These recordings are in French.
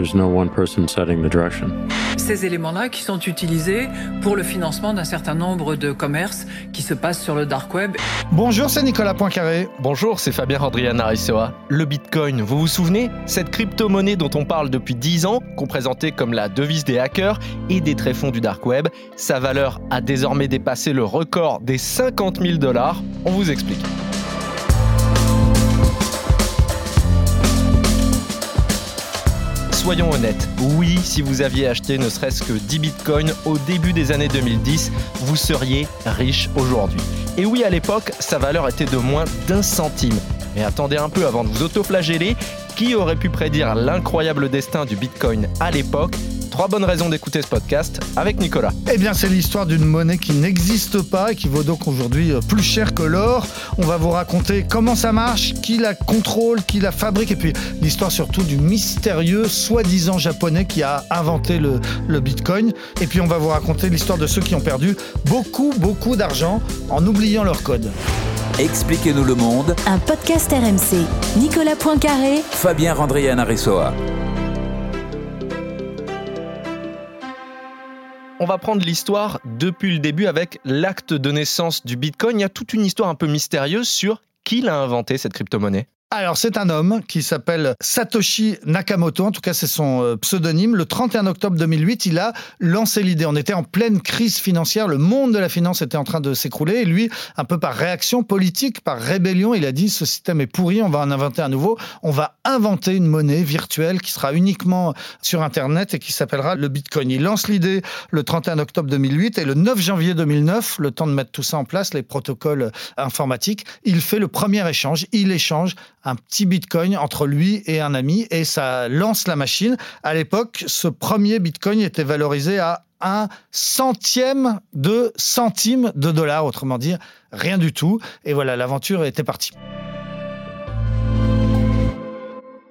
There's no one person setting the direction. Ces éléments-là qui sont utilisés pour le financement d'un certain nombre de commerces qui se passent sur le dark web. Bonjour, c'est Nicolas Poincaré. Bonjour, c'est Fabien Rodrian Arisoa. Le Bitcoin, vous vous souvenez? Cette crypto-monnaie dont on parle depuis 10 ans, qu'on présentait comme la devise des hackers et des tréfonds du dark web, sa valeur a désormais dépassé le record des 50 000 dollars. On vous explique. Soyons honnêtes, oui, si vous aviez acheté ne serait-ce que 10 bitcoins au début des années 2010, vous seriez riche aujourd'hui. Et oui, à l'époque, sa valeur était de moins d'un centime. Mais attendez un peu avant de vous autoflageller, qui aurait pu prédire l'incroyable destin du bitcoin à l'époque Trois bonnes raisons d'écouter ce podcast avec Nicolas. Eh bien, c'est l'histoire d'une monnaie qui n'existe pas et qui vaut donc aujourd'hui euh, plus cher que l'or. On va vous raconter comment ça marche, qui la contrôle, qui la fabrique, et puis l'histoire surtout du mystérieux soi-disant japonais qui a inventé le, le Bitcoin. Et puis, on va vous raconter l'histoire de ceux qui ont perdu beaucoup, beaucoup d'argent en oubliant leur code. Expliquez-nous le monde. Un podcast RMC. Nicolas Poincaré. Fabien Randrian Aressoa. On va prendre l'histoire depuis le début avec l'acte de naissance du Bitcoin. Il y a toute une histoire un peu mystérieuse sur qui l'a inventé cette crypto-monnaie. Alors, c'est un homme qui s'appelle Satoshi Nakamoto, en tout cas c'est son euh, pseudonyme. Le 31 octobre 2008, il a lancé l'idée. On était en pleine crise financière, le monde de la finance était en train de s'écrouler. Et lui, un peu par réaction politique, par rébellion, il a dit ce système est pourri, on va en inventer un nouveau. On va inventer une monnaie virtuelle qui sera uniquement sur Internet et qui s'appellera le Bitcoin. Il lance l'idée le 31 octobre 2008 et le 9 janvier 2009, le temps de mettre tout ça en place, les protocoles informatiques, il fait le premier échange. Il échange un petit bitcoin entre lui et un ami et ça lance la machine. À l'époque, ce premier bitcoin était valorisé à un centième de centime de dollar, autrement dit, rien du tout. Et voilà, l'aventure était partie.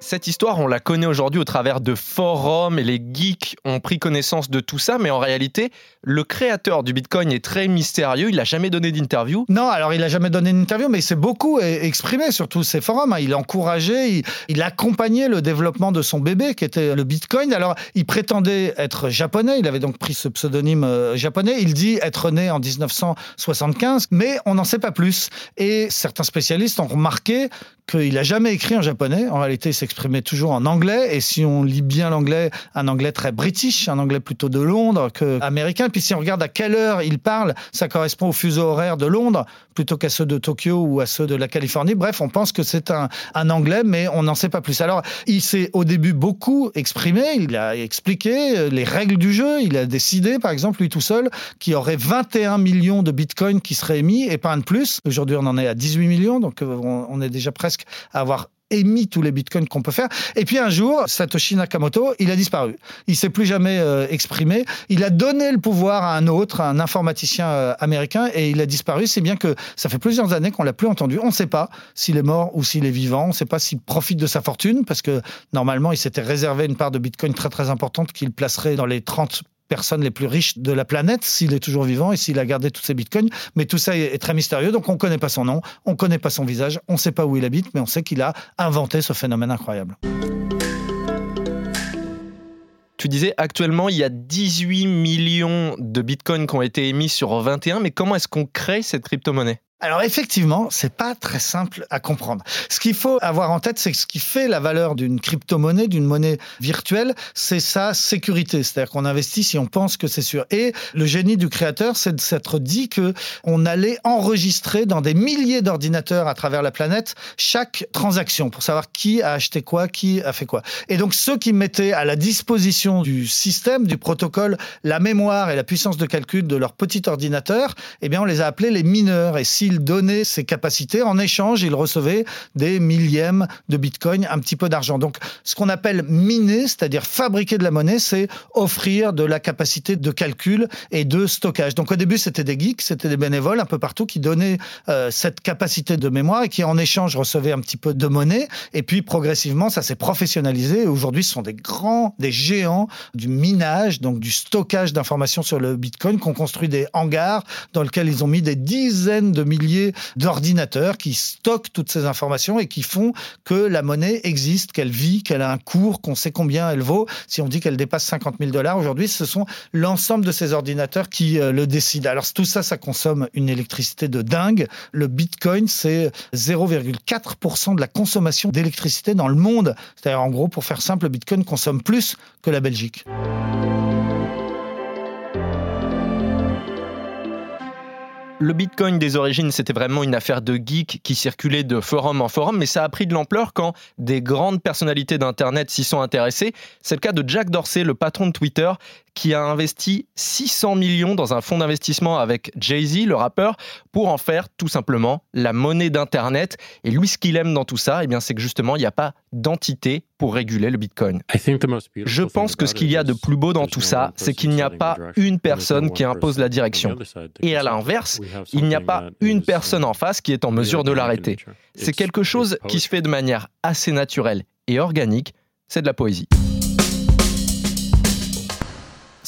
Cette histoire, on la connaît aujourd'hui au travers de forums et les geeks ont pris connaissance de tout ça, mais en réalité, le créateur du Bitcoin est très mystérieux. Il n'a jamais donné d'interview. Non, alors il n'a jamais donné d'interview, mais il s'est beaucoup exprimé sur tous ces forums. Il encourageait, il, il accompagnait le développement de son bébé qui était le Bitcoin. Alors, il prétendait être japonais. Il avait donc pris ce pseudonyme euh, japonais. Il dit être né en 1975, mais on n'en sait pas plus. Et certains spécialistes ont remarqué qu'il n'a jamais écrit en japonais. En réalité, il s'exprimait toujours en anglais. Et si on lit bien l'anglais, un anglais très british, un anglais plutôt de Londres qu'américain. Puis si on regarde à quelle heure il parle, ça correspond au fuseau horaire de Londres plutôt qu'à ceux de Tokyo ou à ceux de la Californie. Bref, on pense que c'est un, un anglais, mais on n'en sait pas plus. Alors, il s'est au début beaucoup exprimé. Il a expliqué les règles du jeu. Il a décidé, par exemple, lui tout seul, qu'il y aurait 21 millions de bitcoins qui seraient émis et pas un de plus. Aujourd'hui, on en est à 18 millions, donc on est déjà presque à avoir émis tous les bitcoins qu'on peut faire. Et puis un jour, Satoshi Nakamoto, il a disparu. Il s'est plus jamais euh, exprimé. Il a donné le pouvoir à un autre, un informaticien euh, américain, et il a disparu. C'est bien que ça fait plusieurs années qu'on l'a plus entendu. On ne sait pas s'il est mort ou s'il est vivant. On ne sait pas s'il profite de sa fortune, parce que normalement, il s'était réservé une part de bitcoin très très importante qu'il placerait dans les 30 personnes les plus riches de la planète, s'il est toujours vivant et s'il a gardé tous ses bitcoins. Mais tout ça est, très mystérieux, donc on ne connaît pas son nom, on ne connaît pas son visage, on ne sait pas où il habite, mais on sait qu'il a inventé ce phénomène incroyable. Tu disais actuellement, il y a 18 millions de bitcoins qui ont été émis sur 21, mais comment est-ce qu'on crée cette crypto-monnaie? Alors effectivement, c'est pas très simple à comprendre. Ce qu'il faut avoir en tête, c'est que ce qui fait la valeur d'une crypto-monnaie, d'une monnaie virtuelle, c'est sa sécurité. C'est-à-dire qu'on investit si on pense que c'est sûr. Et le génie du créateur, c'est de s'être dit que on allait enregistrer dans des milliers d'ordinateurs à travers la planète chaque transaction pour savoir qui a acheté quoi, qui a fait quoi. Et donc ceux qui mettaient à la disposition du système, du protocole, la mémoire et la puissance de calcul de leur petit ordinateur, eh bien on les a appelés les mineurs. Et si il donnait ses capacités. En échange, il recevait des millièmes de bitcoin, un petit peu d'argent. Donc, ce qu'on appelle miner, c'est-à-dire fabriquer de la monnaie, c'est offrir de la capacité de calcul et de stockage. Donc, au début, c'était des geeks, c'était des bénévoles un peu partout qui donnaient euh, cette capacité de mémoire et qui, en échange, recevaient un petit peu de monnaie. Et puis, progressivement, ça s'est professionnalisé. Aujourd'hui, ce sont des grands, des géants du minage, donc du stockage d'informations sur le bitcoin, qui ont construit des hangars dans lesquels ils ont mis des dizaines de milliers d'ordinateurs qui stockent toutes ces informations et qui font que la monnaie existe, qu'elle vit, qu'elle a un cours, qu'on sait combien elle vaut. Si on dit qu'elle dépasse 50 000 dollars aujourd'hui, ce sont l'ensemble de ces ordinateurs qui euh, le décident. Alors tout ça, ça consomme une électricité de dingue. Le bitcoin, c'est 0,4% de la consommation d'électricité dans le monde. C'est-à-dire, en gros, pour faire simple, le bitcoin consomme plus que la Belgique. Le Bitcoin des origines, c'était vraiment une affaire de geeks qui circulait de forum en forum, mais ça a pris de l'ampleur quand des grandes personnalités d'Internet s'y sont intéressées. C'est le cas de Jack Dorsey, le patron de Twitter, qui a investi 600 millions dans un fonds d'investissement avec Jay-Z, le rappeur, pour en faire tout simplement la monnaie d'Internet. Et lui, ce qu'il aime dans tout ça, eh bien, c'est que justement, il n'y a pas d'entité pour réguler le Bitcoin. Je pense que ce qu'il y a de plus beau dans tout ça, c'est qu'il n'y a pas une personne qui impose la direction. Et à l'inverse, il n'y a pas une personne en face qui est en mesure de l'arrêter. C'est quelque chose qui se fait de manière assez naturelle et organique, c'est de la poésie.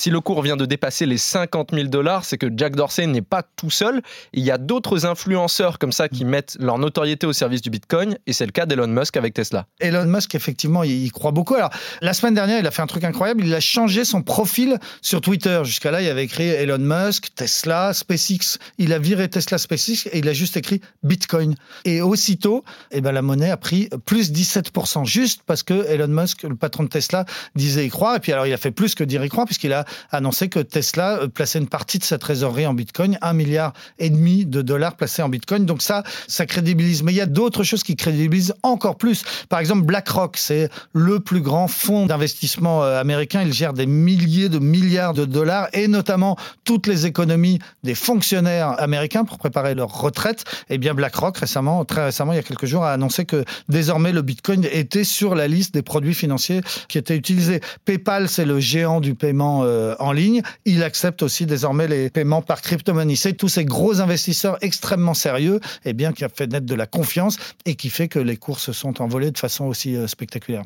Si le cours vient de dépasser les 50 000 dollars, c'est que Jack Dorsey n'est pas tout seul. Il y a d'autres influenceurs comme ça qui mettent leur notoriété au service du Bitcoin, et c'est le cas d'Elon Musk avec Tesla. Elon Musk, effectivement, il croit beaucoup. Alors, la semaine dernière, il a fait un truc incroyable. Il a changé son profil sur Twitter. Jusqu'à là, il avait écrit Elon Musk, Tesla, SpaceX. Il a viré Tesla, SpaceX et il a juste écrit Bitcoin. Et aussitôt, eh ben, la monnaie a pris plus 17%, juste parce que Elon Musk, le patron de Tesla, disait y croire. Et puis alors, il a fait plus que dire y croire, puisqu'il a annoncé que Tesla euh, plaçait une partie de sa trésorerie en Bitcoin, un milliard et demi de dollars placés en Bitcoin. Donc ça, ça crédibilise. Mais il y a d'autres choses qui crédibilisent encore plus. Par exemple, BlackRock, c'est le plus grand fonds d'investissement euh, américain. Il gère des milliers de milliards de dollars et notamment toutes les économies des fonctionnaires américains pour préparer leur retraite. Et eh bien, BlackRock, récemment, très récemment, il y a quelques jours, a annoncé que désormais le Bitcoin était sur la liste des produits financiers qui étaient utilisés. PayPal, c'est le géant du paiement euh, en ligne. Il accepte aussi désormais les paiements par crypto-monnaie. C'est tous ces gros investisseurs extrêmement sérieux, eh bien, qui a fait naître de la confiance et qui fait que les cours se sont envolés de façon aussi euh, spectaculaire.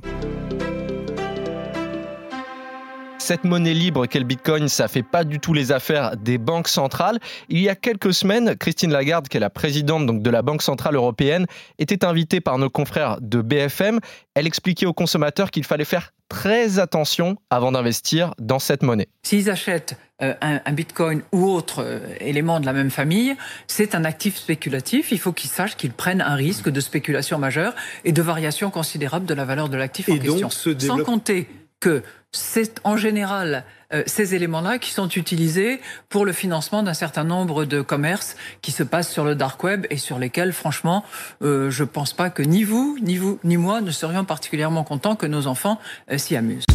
Cette monnaie libre qu'est le Bitcoin, ça fait pas du tout les affaires des banques centrales. Il y a quelques semaines, Christine Lagarde, qui est la présidente donc, de la Banque centrale européenne, était invitée par nos confrères de BFM. Elle expliquait aux consommateurs qu'il fallait faire très attention avant d'investir dans cette monnaie. S'ils achètent euh, un, bitcoin ou autre euh, élément de la même famille, c'est un actif spéculatif. Il faut qu'ils sachent qu'ils prennent un risque de spéculation majeure et de variation considérable de la valeur de l'actif en question. Sans compter c'est en général euh, ces éléments-là qui sont utilisés pour le financement d'un certain nombre de commerces qui se passent sur le dark web et sur lesquels, franchement, euh, je ne pense pas que ni vous, ni vous, ni moi ne serions particulièrement contents que nos enfants euh, s'y amusent.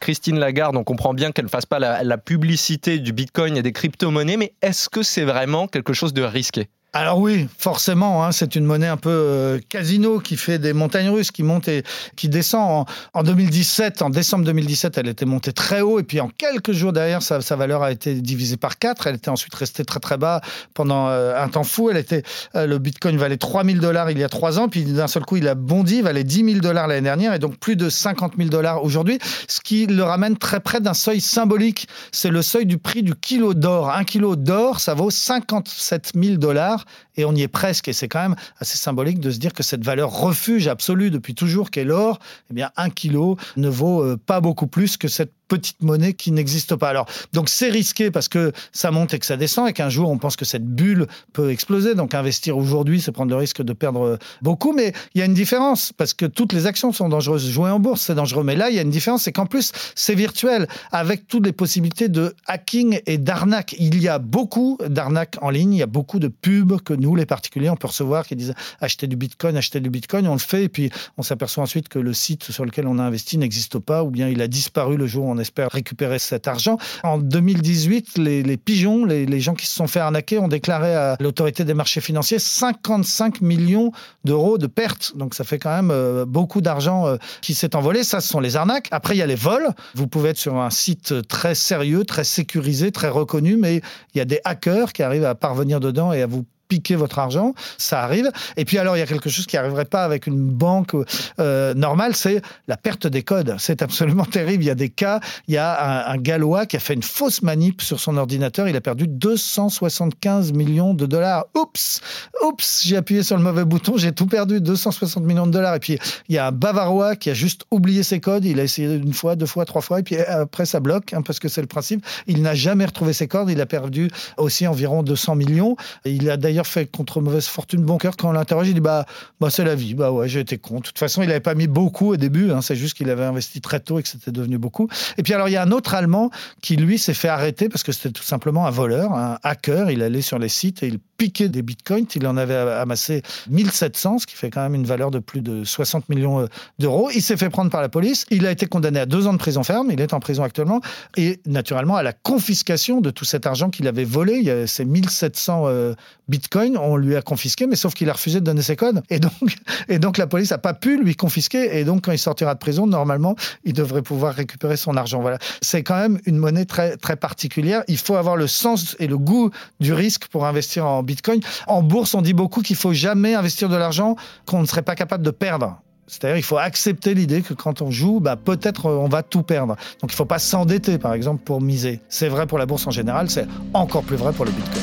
Christine Lagarde, on comprend bien qu'elle ne fasse pas la publicité du Bitcoin et des crypto-monnaies, mais est-ce que c'est vraiment quelque chose de risqué? Alors oui, forcément, hein, c'est une monnaie un peu euh, casino qui fait des montagnes russes, qui monte et qui descend. En, 2017, en décembre 2017, elle était montée très haut et puis en quelques jours derrière, sa, valeur a été divisée par quatre. Elle était ensuite restée très très bas pendant euh, un temps fou. Elle était, euh, le Bitcoin valait 3000 dollars il y a trois ans, puis d'un seul coup, il a bondi, valait 10 000 dollars l'année dernière et donc plus de 50 000 dollars aujourd'hui, ce qui le ramène très près d'un seuil symbolique. C'est le seuil du prix du kilo d'or. Un kilo d'or, ça vaut 57 000 dollars et on y est presque. Et c'est quand même assez symbolique de se dire que cette valeur refuge absolue depuis toujours qu'est l'or, eh bien, un kilo ne vaut euh, pas beaucoup plus que cette petite monnaie qui n'existe pas. Alors, donc c'est risqué parce que ça monte et que ça descend et qu'un jour on pense que cette bulle peut exploser. Donc investir aujourd'hui, c'est prendre le risque de perdre beaucoup. Mais il y a une différence parce que toutes les actions sont dangereuses. Jouer en bourse, c'est dangereux. Mais là, il y a une différence, c'est qu'en plus, c'est virtuel avec toutes les possibilités de hacking et d'arnaque. Il y a beaucoup d'arnaques en ligne. Il y a beaucoup de pubs que nous, les particuliers, on peut recevoir qui disent acheter du bitcoin, acheter du bitcoin. On le fait et puis on s'aperçoit ensuite que le site sur lequel on a investi n'existe pas ou bien il a disparu le jour où on espère récupérer cet argent. En 2018, les, les pigeons, les, gens qui se sont fait arnaquer, ont déclaré à l'autorité des marchés financiers 55 millions d'euros de pertes. Donc ça fait quand même euh, beaucoup d'argent euh, qui s'est envolé. Ça, ce sont les arnaques. Après, il y a les vols. Vous pouvez être sur un site très sérieux, très sécurisé, très reconnu, mais il y a des hackers qui arrivent à parvenir dedans et à vous piquer votre argent, ça arrive. Et puis alors, il y a quelque chose qui n'arriverait pas avec une banque euh, normale, c'est la perte des codes. C'est absolument terrible. Il y a des cas, il y a un, Gallois qui a fait une fausse manip sur son ordinateur, il a perdu 275 millions de dollars. Oups, oups, j'ai appuyé sur le mauvais bouton, j'ai tout perdu, 260 millions de dollars. Et puis, il y a un Bavarois qui a juste oublié ses codes, il a essayé une fois, deux fois, trois fois, et puis après, ça bloque, hein, parce que c'est le principe. Il n'a jamais retrouvé ses codes, il a perdu aussi environ 200 millions. Il a d'ailleurs fait contre mauvaise fortune bon cœur quand on l'interroge. Il dit bah, bah c'est la vie. Bah ouais, j'ai été con. De toute façon, il n'avait pas mis beaucoup au début. Hein, c'est juste qu'il avait investi très tôt et que c'était devenu beaucoup. Et puis alors, il y a un autre Allemand qui lui s'est fait arrêter parce que c'était tout simplement un voleur, un hacker. Il allait sur les sites et il piquait des bitcoins. Il en avait amassé 1700, ce qui fait quand même une valeur de plus de 60 millions euh, d'euros. Il s'est fait prendre par la police. Il a été condamné à deux ans de prison ferme. Il est en prison actuellement. Et naturellement, à la confiscation de tout cet argent qu'il avait volé. Il y a ces 1700 euh, bitcoins on lui a confisqué, mais sauf qu'il a refusé de donner ses codes. Et donc, la police n'a pas pu lui confisquer. Et donc, quand il sortira de prison, normalement, il devrait pouvoir récupérer son argent. Voilà. C'est quand même une monnaie très, très particulière. Il faut avoir le sens et le goût du risque pour investir en bitcoin. En bourse, on dit beaucoup qu'il faut jamais investir de l'argent qu'on ne serait pas capable de perdre. C'est-à-dire il faut accepter l'idée que quand on joue, bah, peut-être on va tout perdre. Donc il ne faut pas s'endetter, par exemple, pour miser. C'est vrai pour la bourse en général, c'est encore plus vrai pour le Bitcoin.